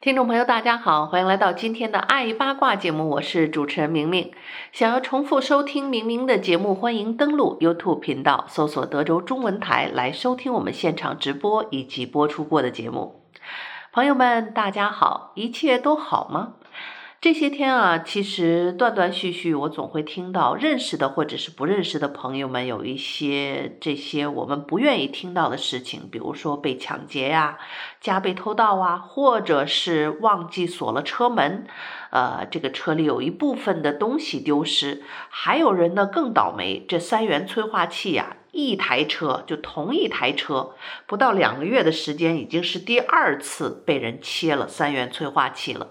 听众朋友，大家好，欢迎来到今天的爱八卦节目，我是主持人明明。想要重复收听明明的节目，欢迎登录 YouTube 频道，搜索德州中文台来收听我们现场直播以及播出过的节目。朋友们，大家好，一切都好吗？这些天啊，其实断断续续，我总会听到认识的或者是不认识的朋友们有一些这些我们不愿意听到的事情，比如说被抢劫呀、家被偷盗啊，或者是忘记锁了车门，呃，这个车里有一部分的东西丢失，还有人呢更倒霉，这三元催化器呀、一台车就同一台车，不到两个月的时间，已经是第二次被人切了三元催化器了。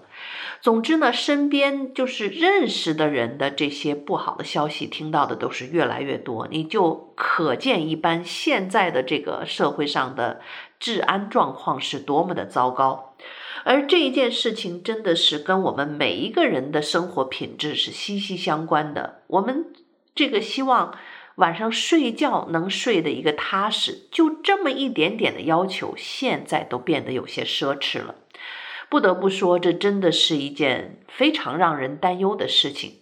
总之呢，身边就是认识的人的这些不好的消息，听到的都是越来越多，你就可见一斑，现在的这个社会上的治安状况是多么的糟糕。而这一件事情真的是跟我们每一个人的生活品质是息息相关的。我们这个希望。晚上睡觉能睡的一个踏实，就这么一点点的要求，现在都变得有些奢侈了。不得不说，这真的是一件非常让人担忧的事情。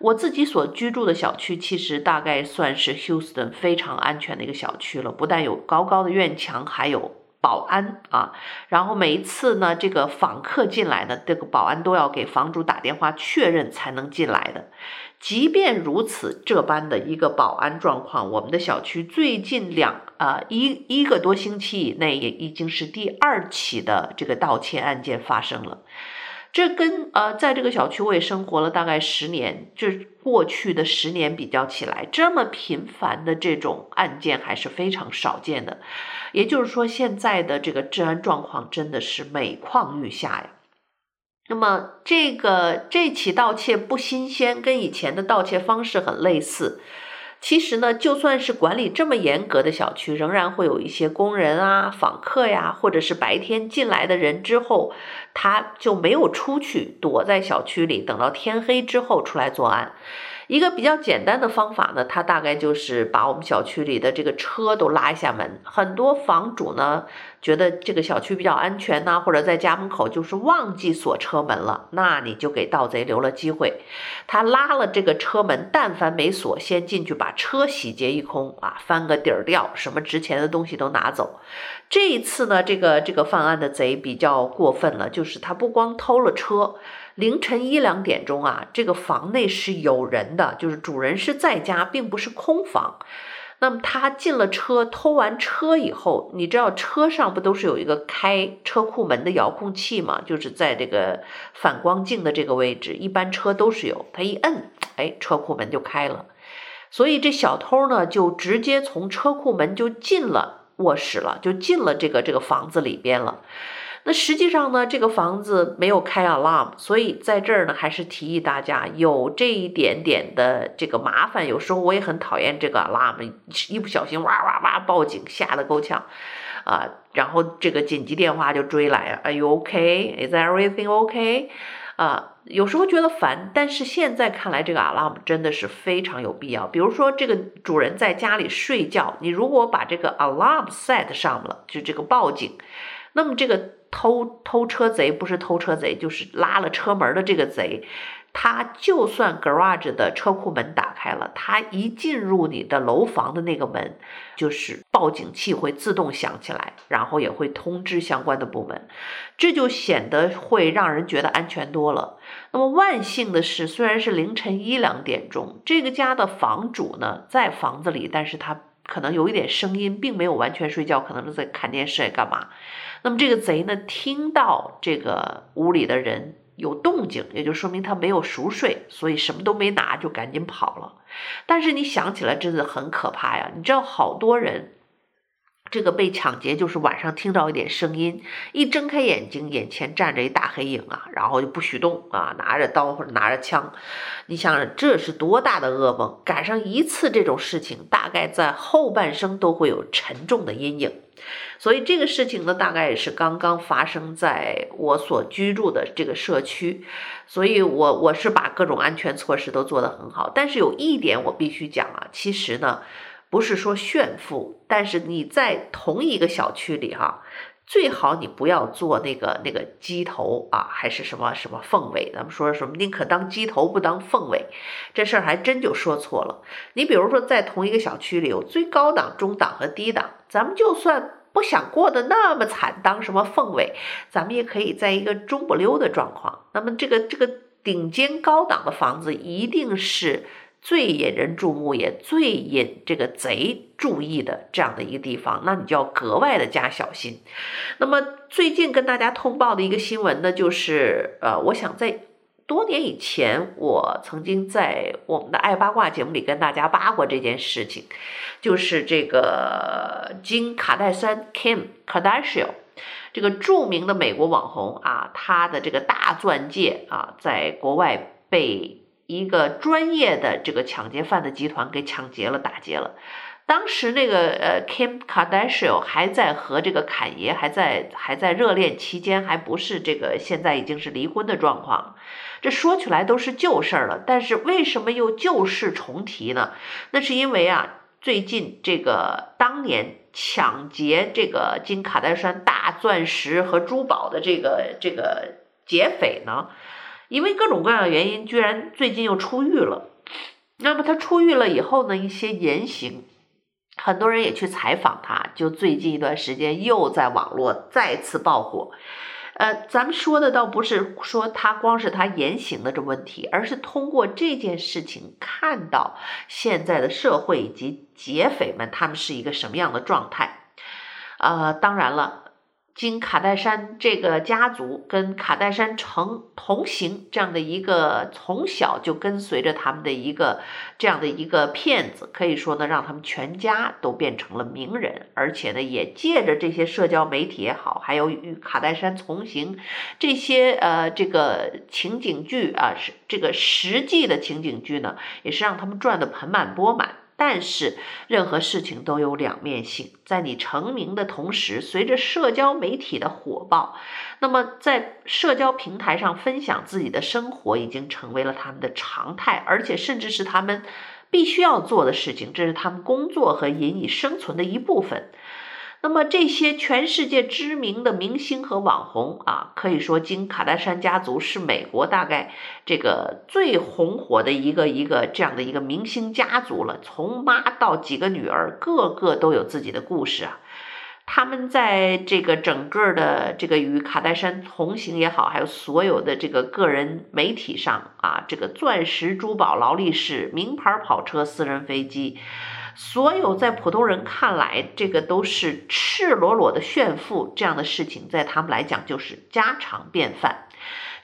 我自己所居住的小区，其实大概算是 Houston 非常安全的一个小区了，不但有高高的院墙，还有。保安啊，然后每一次呢，这个访客进来的这个保安都要给房主打电话确认才能进来的。即便如此，这般的一个保安状况，我们的小区最近两啊、一一个多星期以内，也已经是第二起的这个盗窃案件发生了。这跟呃，在这个小区我也生活了大概十年，这过去的十年比较起来，这么频繁的这种案件还是非常少见的。也就是说，现在的这个治安状况真的是每况愈下呀。那么，这个这起盗窃不新鲜，跟以前的盗窃方式很类似。其实呢，就算是管理这么严格的小区，仍然会有一些工人啊、访客呀，或者是白天进来的人之后，他就没有出去，躲在小区里，等到天黑之后出来作案。一个比较简单的方法呢，他大概就是把我们小区里的这个车都拉一下门。很多房主呢，觉得这个小区比较安全呐，或者在家门口就是忘记锁车门了，那你就给盗贼留了机会。他拉了这个车门，但凡没锁，先进去把车洗劫一空啊，翻个底儿掉，什么值钱的东西都拿走。这一次呢，这个这个犯案的贼比较过分了，就是他不光偷了车，凌晨一两点钟啊，这个房内是有人的，就是主人是在家，并不是空房。那么他进了车，偷完车以后，你知道车上不都是有一个开车库门的遥控器吗？就是在这个反光镜的这个位置，一般车都是有。他一摁，哎，车库门就开了。所以这小偷呢，就直接从车库门就进了卧室了，就进了这个这个房子里边了。那实际上呢，这个房子没有开 alarm，所以在这儿呢，还是提议大家有这一点点的这个麻烦。有时候我也很讨厌这个 alarm，一不小心哇哇哇报警，吓得够呛啊！然后这个紧急电话就追来，Are you OK？is everything OK？啊，有时候觉得烦，但是现在看来，这个 alarm 真的是非常有必要。比如说，这个主人在家里睡觉，你如果把这个 alarm set 上了，就这个报警，那么这个。偷偷车贼不是偷车贼，就是拉了车门的这个贼。他就算 garage 的车库门打开了，他一进入你的楼房的那个门，就是报警器会自动响起来，然后也会通知相关的部门，这就显得会让人觉得安全多了。那么万幸的是，虽然是凌晨一两点钟，这个家的房主呢在房子里，但是他。可能有一点声音，并没有完全睡觉，可能是在看电视，干嘛？那么这个贼呢，听到这个屋里的人有动静，也就说明他没有熟睡，所以什么都没拿，就赶紧跑了。但是你想起来，真的很可怕呀！你知道，好多人这个被抢劫就是晚上听到一点声音，一睁开眼睛，眼前站着一大黑影啊，然后就不许动啊，拿着刀或者拿着枪。你想这是多大的噩梦？赶上一次这种事情，大概在后半生都会有沉重的阴影。所以这个事情呢，大概也是刚刚发生在我所居住的这个社区，所以我我是把各种安全措施都做得很好。但是有一点我必须讲啊，其实呢，不是说炫富，但是你在同一个小区里哈，最好你不要做那个那个鸡头啊，还是什么什么凤尾。咱们说什么宁可当鸡头不当凤尾，这事儿还真就说错了。你比如说在同一个小区里有最高档、中档和低档，咱们就算。不想过得那么惨，当什么凤尾，咱们也可以在一个中不溜的状况。那么这个这个顶尖高档的房子，一定是最引人注目，也最引这个贼注意的这样的一个地方，那你就要格外的加小心。那么最近跟大家通报的一个新闻呢，就是呃，我想在。多年以前，我曾经在我们的爱八卦节目里跟大家扒过这件事情，就是这个金卡戴珊 Kim Kardashian 这个著名的美国网红啊，他的这个大钻戒啊，在国外被一个专业的这个抢劫犯的集团给抢劫了、打劫了。当时那个呃，Kim Kardashian 还在和这个侃爷还在还在热恋期间，还不是这个现在已经是离婚的状况。这说起来都是旧事儿了，但是为什么又旧事重提呢？那是因为啊，最近这个当年抢劫这个金卡戴珊大钻石和珠宝的这个这个劫匪呢，因为各种各样的原因，居然最近又出狱了。那么他出狱了以后呢，一些言行。很多人也去采访他，就最近一段时间又在网络再次爆火。呃，咱们说的倒不是说他光是他言行的这问题，而是通过这件事情看到现在的社会以及劫匪们他们是一个什么样的状态。呃，当然了。经卡戴珊这个家族跟卡戴珊成同行，这样的一个从小就跟随着他们的一个这样的一个骗子，可以说呢，让他们全家都变成了名人，而且呢，也借着这些社交媒体也好，还有与卡戴珊同行这些呃这个情景剧啊，是这个实际的情景剧呢，也是让他们赚得盆满钵满。但是，任何事情都有两面性。在你成名的同时，随着社交媒体的火爆，那么在社交平台上分享自己的生活已经成为了他们的常态，而且甚至是他们必须要做的事情，这是他们工作和引以生存的一部分。那么这些全世界知名的明星和网红啊，可以说金卡戴珊家族是美国大概这个最红火的一个一个这样的一个明星家族了。从妈到几个女儿，个个都有自己的故事啊。他们在这个整个的这个与卡戴珊同行也好，还有所有的这个个人媒体上啊，这个钻石、珠宝、劳力士、名牌跑车、私人飞机。所有在普通人看来，这个都是赤裸裸的炫富，这样的事情，在他们来讲就是家常便饭。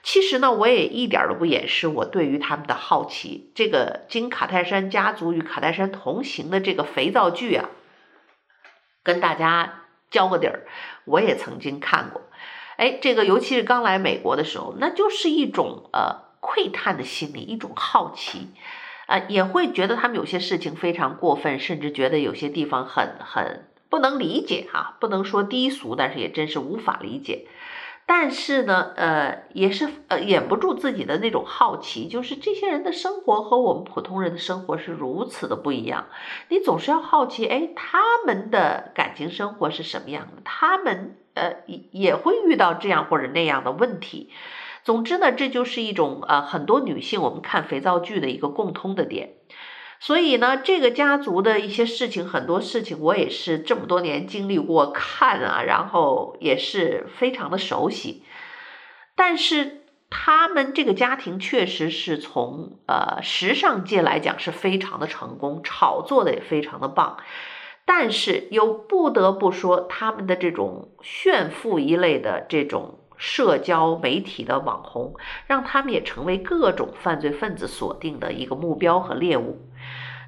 其实呢，我也一点都不掩饰我对于他们的好奇。这个金卡戴珊家族与卡戴珊同行的这个肥皂剧啊，跟大家交个底儿，我也曾经看过。哎，这个尤其是刚来美国的时候，那就是一种呃窥探的心理，一种好奇。啊，也会觉得他们有些事情非常过分，甚至觉得有些地方很很不能理解哈，不能说低俗，但是也真是无法理解。但是呢，呃，也是呃掩不住自己的那种好奇，就是这些人的生活和我们普通人的生活是如此的不一样，你总是要好奇，哎，他们的感情生活是什么样的？他们呃也也会遇到这样或者那样的问题。总之呢，这就是一种呃，很多女性我们看肥皂剧的一个共通的点。所以呢，这个家族的一些事情，很多事情我也是这么多年经历过看啊，然后也是非常的熟悉。但是他们这个家庭确实是从呃时尚界来讲是非常的成功，炒作的也非常的棒。但是又不得不说，他们的这种炫富一类的这种。社交媒体的网红，让他们也成为各种犯罪分子锁定的一个目标和猎物。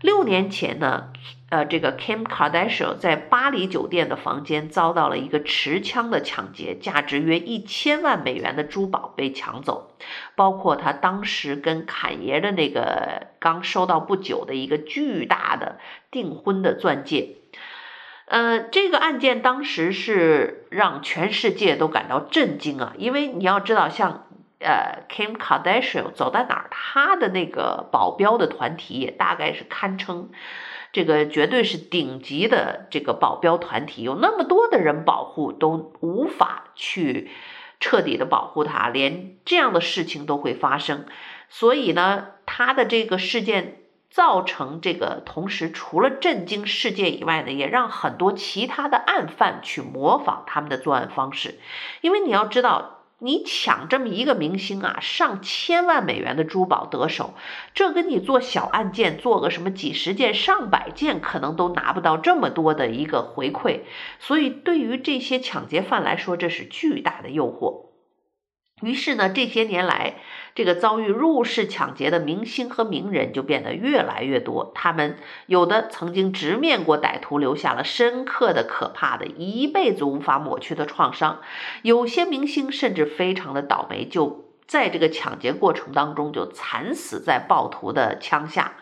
六年前呢，呃，这个 Kim Kardashian 在巴黎酒店的房间遭到了一个持枪的抢劫，价值约一千万美元的珠宝被抢走，包括他当时跟坎爷的那个刚收到不久的一个巨大的订婚的钻戒。呃，这个案件当时是让全世界都感到震惊啊，因为你要知道，像呃 Kim Kardashian 走到哪儿，他的那个保镖的团体也大概是堪称这个绝对是顶级的这个保镖团体，有那么多的人保护，都无法去彻底的保护他，连这样的事情都会发生，所以呢，他的这个事件。造成这个，同时除了震惊世界以外呢，也让很多其他的案犯去模仿他们的作案方式。因为你要知道，你抢这么一个明星啊，上千万美元的珠宝得手，这跟你做小案件做个什么几十件、上百件，可能都拿不到这么多的一个回馈。所以，对于这些抢劫犯来说，这是巨大的诱惑。于是呢，这些年来，这个遭遇入室抢劫的明星和名人就变得越来越多。他们有的曾经直面过歹徒，留下了深刻的、可怕的、一辈子无法抹去的创伤；有些明星甚至非常的倒霉，就在这个抢劫过程当中就惨死在暴徒的枪下。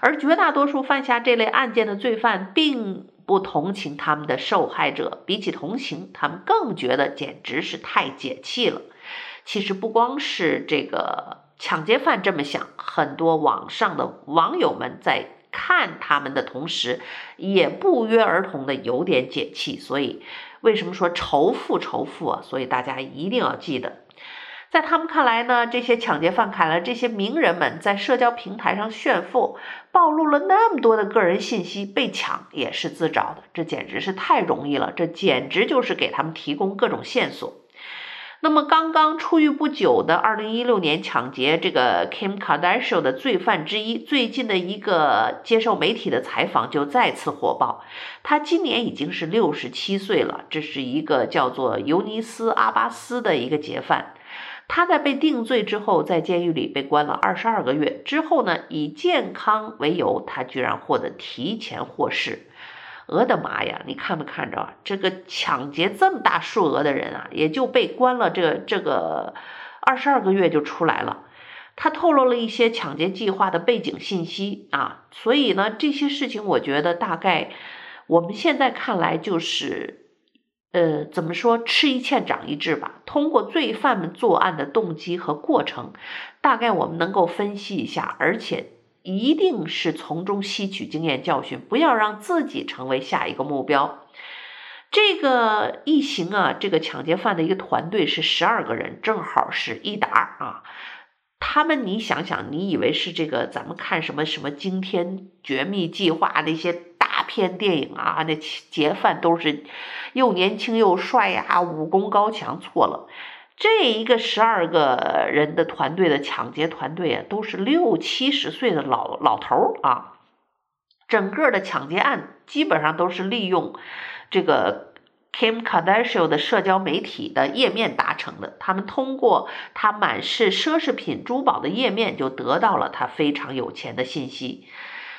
而绝大多数犯下这类案件的罪犯，并不同情他们的受害者，比起同情，他们更觉得简直是太解气了。其实不光是这个抢劫犯这么想，很多网上的网友们在看他们的同时，也不约而同的有点解气。所以，为什么说仇富仇富啊？所以大家一定要记得，在他们看来呢，这些抢劫犯看来，这些名人们在社交平台上炫富，暴露了那么多的个人信息，被抢也是自找的。这简直是太容易了，这简直就是给他们提供各种线索。那么，刚刚出狱不久的2016年抢劫这个 Kim Kardashian 的罪犯之一，最近的一个接受媒体的采访就再次火爆。他今年已经是67岁了，这是一个叫做尤尼斯·阿巴斯的一个劫犯。他在被定罪之后，在监狱里被关了22个月。之后呢，以健康为由，他居然获得提前获释。我的妈呀！你看没看着？这个抢劫这么大数额的人啊，也就被关了这这个二十二个月就出来了。他透露了一些抢劫计划的背景信息啊，所以呢，这些事情我觉得大概我们现在看来就是，呃，怎么说，吃一堑长一智吧。通过罪犯们作案的动机和过程，大概我们能够分析一下，而且。一定是从中吸取经验教训，不要让自己成为下一个目标。这个一行啊，这个抢劫犯的一个团队是十二个人，正好是一打啊。他们，你想想，你以为是这个咱们看什么什么惊天绝密计划那些大片电影啊，那劫犯都是又年轻又帅呀、武功高强？错了。这一个十二个人的团队的抢劫团队啊，都是六七十岁的老老头儿啊。整个的抢劫案基本上都是利用这个 Kim Kardashian 的社交媒体的页面达成的。他们通过他满是奢侈品珠宝的页面，就得到了他非常有钱的信息。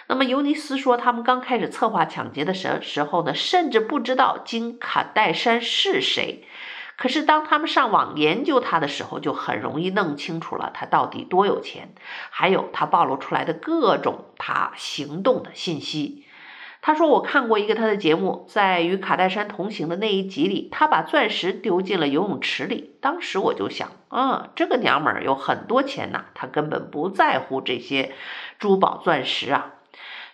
那么尤尼斯说，他们刚开始策划抢劫的时时候呢，甚至不知道金卡戴珊是谁。可是，当他们上网研究他的时候，就很容易弄清楚了他到底多有钱，还有他暴露出来的各种他行动的信息。他说：“我看过一个他的节目，在与卡戴珊同行的那一集里，他把钻石丢进了游泳池里。当时我就想，啊，这个娘们儿有很多钱呐，他根本不在乎这些珠宝钻石啊。”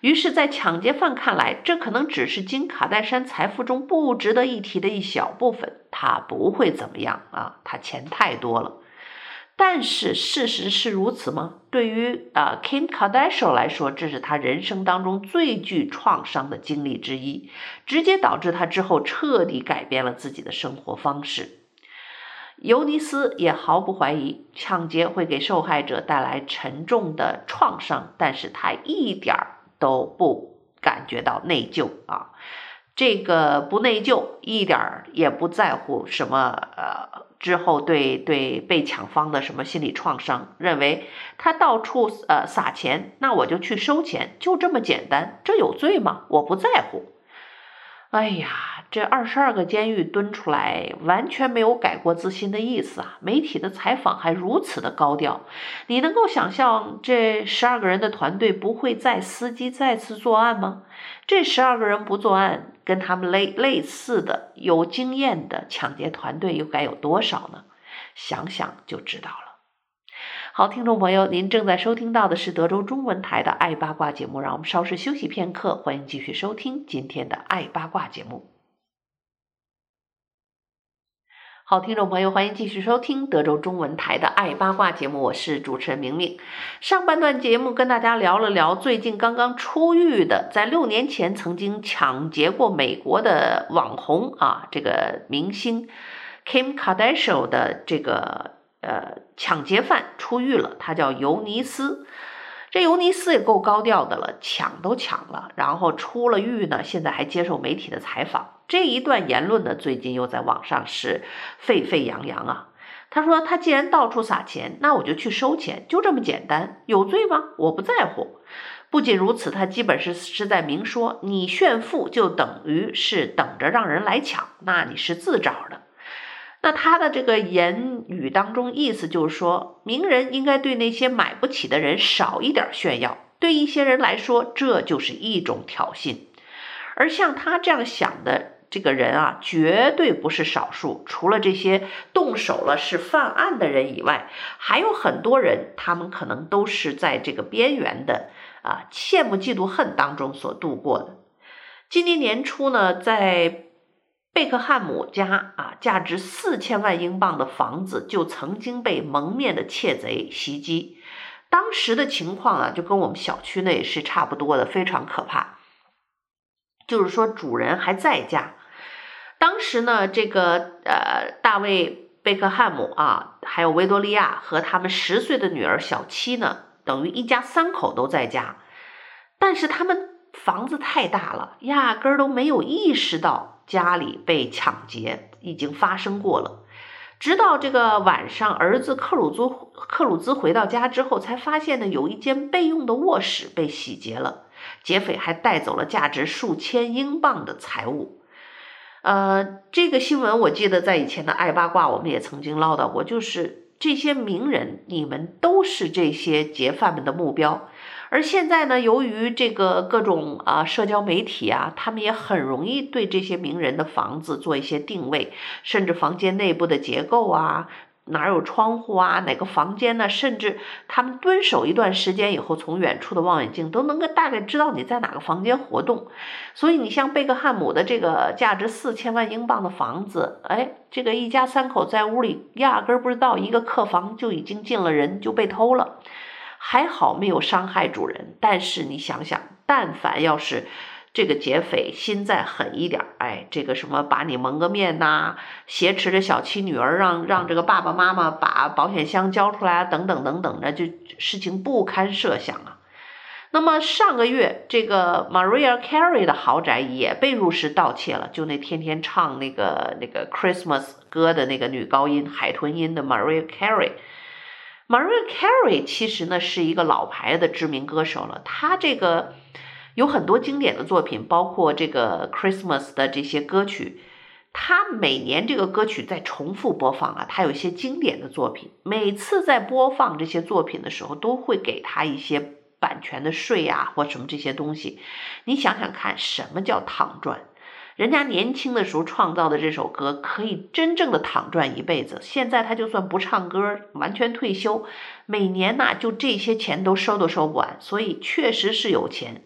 于是，在抢劫犯看来，这可能只是金卡戴珊财富中不值得一提的一小部分，他不会怎么样啊，他钱太多了。但是事实是如此吗？对于啊 Kim Kardashian 来说，这是他人生当中最具创伤的经历之一，直接导致他之后彻底改变了自己的生活方式。尤尼斯也毫不怀疑抢劫会给受害者带来沉重的创伤，但是他一点儿。都不感觉到内疚啊！这个不内疚，一点儿也不在乎什么呃之后对对被抢方的什么心理创伤，认为他到处呃撒钱，那我就去收钱，就这么简单，这有罪吗？我不在乎。哎呀，这二十二个监狱蹲出来，完全没有改过自新的意思啊！媒体的采访还如此的高调，你能够想象这十二个人的团队不会再伺机再次作案吗？这十二个人不作案，跟他们类类似的有经验的抢劫团队又该有多少呢？想想就知道了。好，听众朋友，您正在收听到的是德州中文台的《爱八卦》节目，让我们稍事休息片刻，欢迎继续收听今天的《爱八卦》节目。好，听众朋友，欢迎继续收听德州中文台的《爱八卦》节目，我是主持人明明。上半段节目跟大家聊了聊最近刚刚出狱的，在六年前曾经抢劫过美国的网红啊，这个明星 Kim Kardashian 的这个。呃，抢劫犯出狱了，他叫尤尼斯。这尤尼斯也够高调的了，抢都抢了，然后出了狱呢，现在还接受媒体的采访。这一段言论呢，最近又在网上是沸沸扬扬啊。他说：“他既然到处撒钱，那我就去收钱，就这么简单，有罪吗？我不在乎。不仅如此，他基本是是在明说，你炫富就等于是等着让人来抢，那你是自找的。”那他的这个言语当中，意思就是说，名人应该对那些买不起的人少一点炫耀。对一些人来说，这就是一种挑衅。而像他这样想的这个人啊，绝对不是少数。除了这些动手了是犯案的人以外，还有很多人，他们可能都是在这个边缘的啊，羡慕、嫉妒、恨当中所度过的。今年年初呢，在。贝克汉姆家啊，价值四千万英镑的房子就曾经被蒙面的窃贼袭击。当时的情况啊，就跟我们小区内是差不多的，非常可怕。就是说，主人还在家。当时呢，这个呃，大卫贝克汉姆啊，还有维多利亚和他们十岁的女儿小七呢，等于一家三口都在家。但是他们房子太大了，压根儿都没有意识到。家里被抢劫已经发生过了，直到这个晚上，儿子克鲁兹克鲁兹回到家之后，才发现呢，有一间备用的卧室被洗劫了，劫匪还带走了价值数千英镑的财物。呃，这个新闻我记得在以前的爱八卦我们也曾经唠叨过，就是这些名人，你们都是这些劫犯们的目标。而现在呢，由于这个各种啊社交媒体啊，他们也很容易对这些名人的房子做一些定位，甚至房间内部的结构啊，哪有窗户啊，哪个房间呢？甚至他们蹲守一段时间以后，从远处的望远镜都能够大概知道你在哪个房间活动。所以你像贝克汉姆的这个价值四千万英镑的房子，哎，这个一家三口在屋里压根儿不知道一个客房就已经进了人，就被偷了。还好没有伤害主人，但是你想想，但凡要是这个劫匪心再狠一点，哎，这个什么把你蒙个面呐，挟持着小七女儿让让这个爸爸妈妈把保险箱交出来啊，等等等等的，就事情不堪设想啊。那么上个月，这个 Maria Carey 的豪宅也被入室盗窃了，就那天天唱那个那个 Christmas 歌的那个女高音海豚音的 Maria Carey。Mariah Carey 其实呢是一个老牌的知名歌手了，她这个有很多经典的作品，包括这个 Christmas 的这些歌曲。他每年这个歌曲在重复播放啊，他有一些经典的作品，每次在播放这些作品的时候，都会给他一些版权的税啊或什么这些东西。你想想看，什么叫躺赚？人家年轻的时候创造的这首歌，可以真正的躺赚一辈子。现在他就算不唱歌，完全退休，每年呐就这些钱都收都收不完，所以确实是有钱。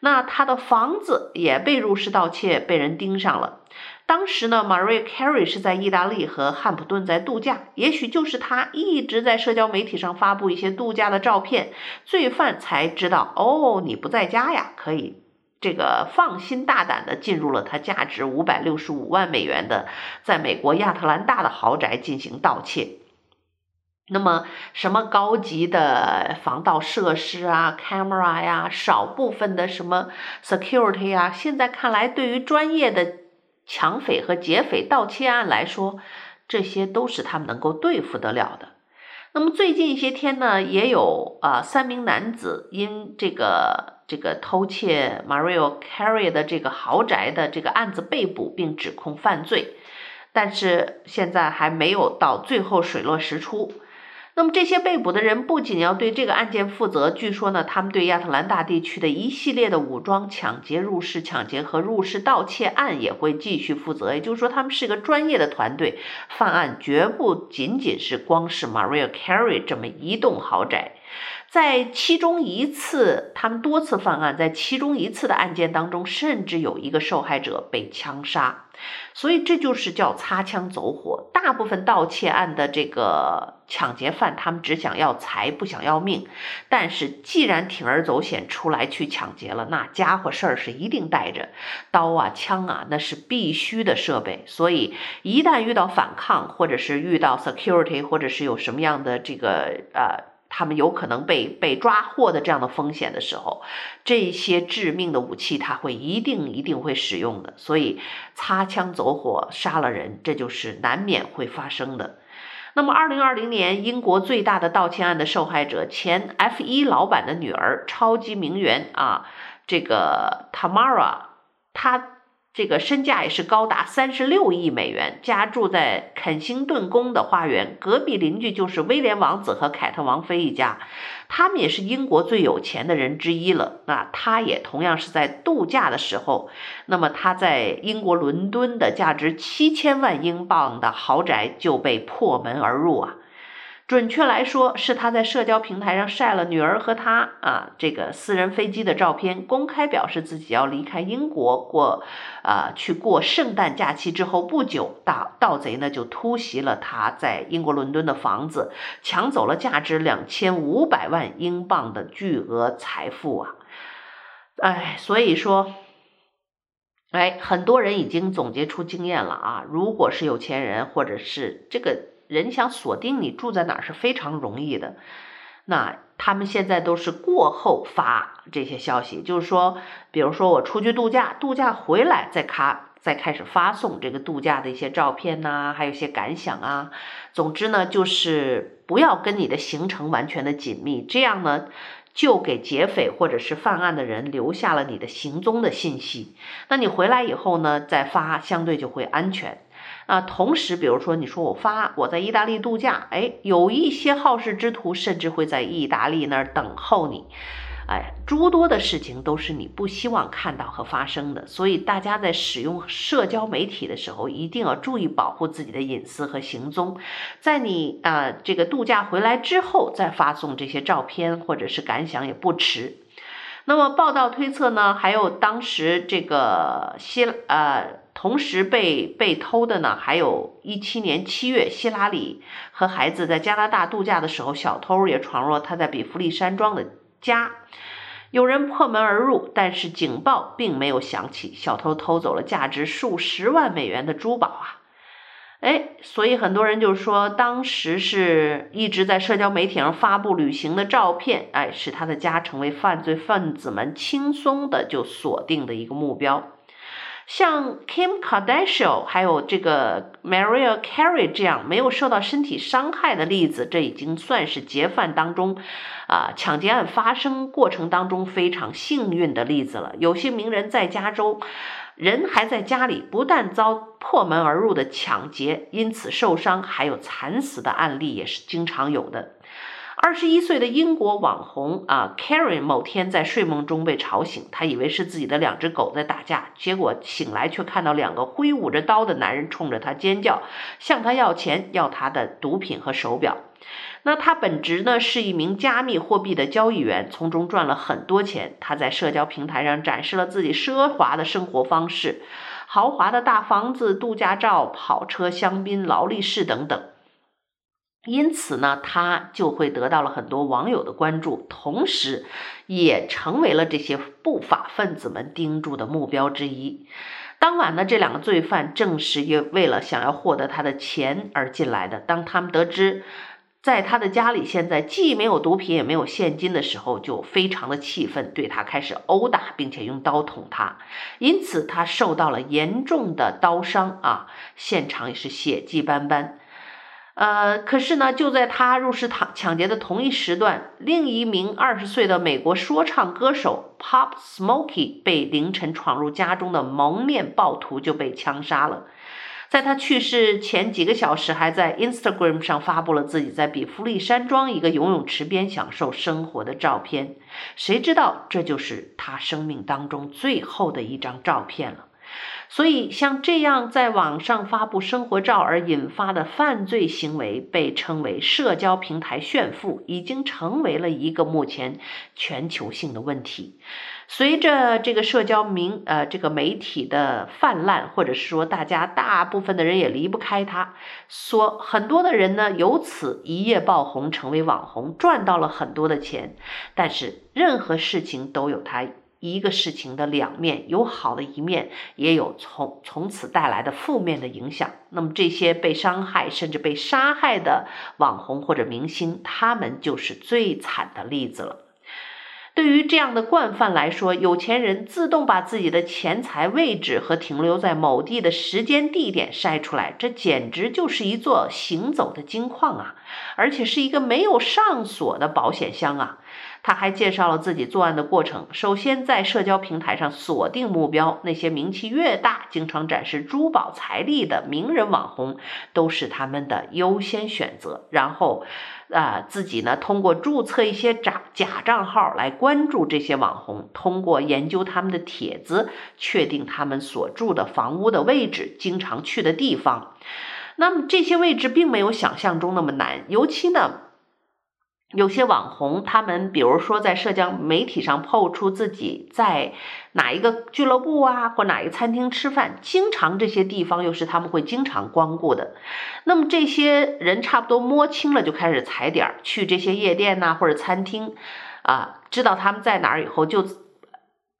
那他的房子也被入室盗窃，被人盯上了。当时呢，Maria Carey 是在意大利和汉普顿在度假，也许就是他一直在社交媒体上发布一些度假的照片，罪犯才知道哦，你不在家呀，可以。这个放心大胆地进入了他价值五百六十五万美元的在美国亚特兰大的豪宅进行盗窃。那么什么高级的防盗设施啊，camera 呀，少部分的什么 security 啊，现在看来，对于专业的抢匪和劫匪盗窃案来说，这些都是他们能够对付得了的。那么最近一些天呢，也有啊三名男子因这个这个偷窃 Mario Carey 的这个豪宅的这个案子被捕，并指控犯罪，但是现在还没有到最后水落石出。那么这些被捕的人不仅要对这个案件负责，据说呢，他们对亚特兰大地区的一系列的武装抢劫、入室抢劫和入室盗窃案也会继续负责。也就是说，他们是个专业的团队，犯案绝不仅仅是光是 Mariah Carey 这么一栋豪宅。在其中一次，他们多次犯案，在其中一次的案件当中，甚至有一个受害者被枪杀。所以这就是叫擦枪走火。大部分盗窃案的这个抢劫犯，他们只想要财，不想要命。但是既然铤而走险出来去抢劫了，那家伙事儿是一定带着刀啊、枪啊，那是必须的设备。所以一旦遇到反抗，或者是遇到 security，或者是有什么样的这个呃。他们有可能被被抓获的这样的风险的时候，这些致命的武器他会一定一定会使用的。所以擦枪走火杀了人，这就是难免会发生的。那么，二零二零年英国最大的盗窃案的受害者，前 F1 老板的女儿，超级名媛啊，这个 Tamara，她。这个身价也是高达三十六亿美元，家住在肯辛顿宫的花园，隔壁邻居就是威廉王子和凯特王妃一家，他们也是英国最有钱的人之一了。那他也同样是在度假的时候，那么他在英国伦敦的价值七千万英镑的豪宅就被破门而入啊。准确来说，是他在社交平台上晒了女儿和他啊这个私人飞机的照片，公开表示自己要离开英国过啊去过圣诞假期。之后不久，盗盗贼呢就突袭了他在英国伦敦的房子，抢走了价值两千五百万英镑的巨额财富啊！哎，所以说，哎，很多人已经总结出经验了啊，如果是有钱人或者是这个。人想锁定你住在哪儿是非常容易的，那他们现在都是过后发这些消息，就是说，比如说我出去度假，度假回来再卡，再开始发送这个度假的一些照片呐、还有一些感想啊。总之呢，就是不要跟你的行程完全的紧密，这样呢，就给劫匪或者是犯案的人留下了你的行踪的信息。那你回来以后呢，再发，相对就会安全。啊，同时，比如说，你说我发我在意大利度假，哎，有一些好事之徒甚至会在意大利那儿等候你，哎，诸多的事情都是你不希望看到和发生的，所以大家在使用社交媒体的时候，一定要注意保护自己的隐私和行踪，在你啊、这个度假回来之后再发送这些照片或者是感想也不迟。那么报道推测呢，还有当时这个希呃。同时被被偷的呢，还有一七年七月，希拉里和孩子在加拿大度假的时候，小偷也闯入了他在比弗利山庄的家，有人破门而入，但是警报并没有响起，小偷偷走了价值数十万美元的珠宝啊，哎，所以很多人就说，当时是一直在社交媒体上发布旅行的照片，哎，使他的家成为犯罪分子们轻松的就锁定的一个目标。像 Kim Kardashian 还有这个 Mariah Carey 这样没有受到身体伤害的例子，这已经算是劫犯当中，啊，抢劫案发生过程当中非常幸运的例子了。有些名人在加州，人还在家里，不但遭破门而入的抢劫，因此受伤，还有惨死的案例也是经常有的。二十一岁的英国网红啊，Karen 某天在睡梦中被吵醒，他以为是自己的两只狗在打架，结果醒来却看到两个挥舞着刀的男人冲着他尖叫，向他要钱，要他的毒品和手表。那他本职呢是一名加密货币的交易员，从中赚了很多钱。他在社交平台上展示了自己奢华的生活方式，豪华的大房子、度假照、跑车、香槟、劳力士等等。因此呢，他就会得到了很多网友的关注，同时也成为了这些不法分子们盯住的目标之一。当晚呢，这两个罪犯正是为了想要获得他的钱而进来的。当他们得知在他的家里，现在既没有毒品也没有现金的时候，就非常的气愤，对他开始殴打，并且用刀捅他，因此他受到了严重的刀伤啊，现场也是血迹斑斑。呃，可是呢，就在他入室抢抢劫的同一时段，另一名二十岁的美国说唱歌手 Pop Smokey 被凌晨闯入家中的蒙面暴徒就被枪杀了。在他去世前几个小时，还在 Instagram 上发布了自己在比弗利山庄一个游泳池边享受生活的照片。谁知道这就是他生命当中最后的一张照片了。所以，像这样在网上发布生活照而引发的犯罪行为，被称为社交平台炫富，已经成为了一个目前全球性的问题。随着这个社交名呃这个媒体的泛滥，或者是说大家大部分的人也离不开它，说很多的人呢由此一夜爆红，成为网红，赚到了很多的钱。但是任何事情都有它。一个事情的两面，有好的一面，也有从从此带来的负面的影响。那么这些被伤害甚至被杀害的网红或者明星，他们就是最惨的例子了。对于这样的惯犯来说，有钱人自动把自己的钱财位置和停留在某地的时间地点晒出来，这简直就是一座行走的金矿啊！而且是一个没有上锁的保险箱啊！他还介绍了自己作案的过程。首先，在社交平台上锁定目标，那些名气越大、经常展示珠宝财力的名人网红，都是他们的优先选择。然后，啊、呃，自己呢，通过注册一些假假账号来关注这些网红，通过研究他们的帖子，确定他们所住的房屋的位置、经常去的地方。那么这些位置并没有想象中那么难，尤其呢。有些网红，他们比如说在社交媒体上 PO 出自己在哪一个俱乐部啊，或哪一个餐厅吃饭，经常这些地方又是他们会经常光顾的。那么这些人差不多摸清了，就开始踩点儿，去这些夜店呐、或者餐厅，啊，知道他们在哪儿以后，就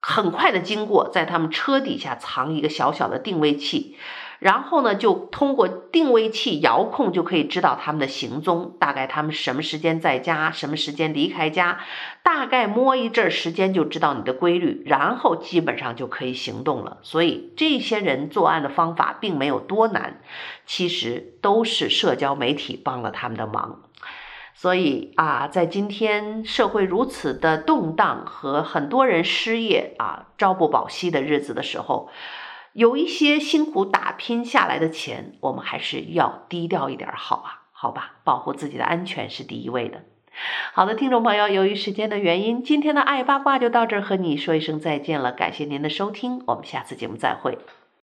很快的经过，在他们车底下藏一个小小的定位器。然后呢，就通过定位器遥控就可以知道他们的行踪，大概他们什么时间在家，什么时间离开家，大概摸一阵时间就知道你的规律，然后基本上就可以行动了。所以这些人作案的方法并没有多难，其实都是社交媒体帮了他们的忙。所以啊，在今天社会如此的动荡和很多人失业啊、朝不保夕的日子的时候。有一些辛苦打拼下来的钱，我们还是要低调一点好啊，好吧，保护自己的安全是第一位的。好的，听众朋友，由于时间的原因，今天的爱八卦就到这儿，和你说一声再见了。感谢您的收听，我们下次节目再会。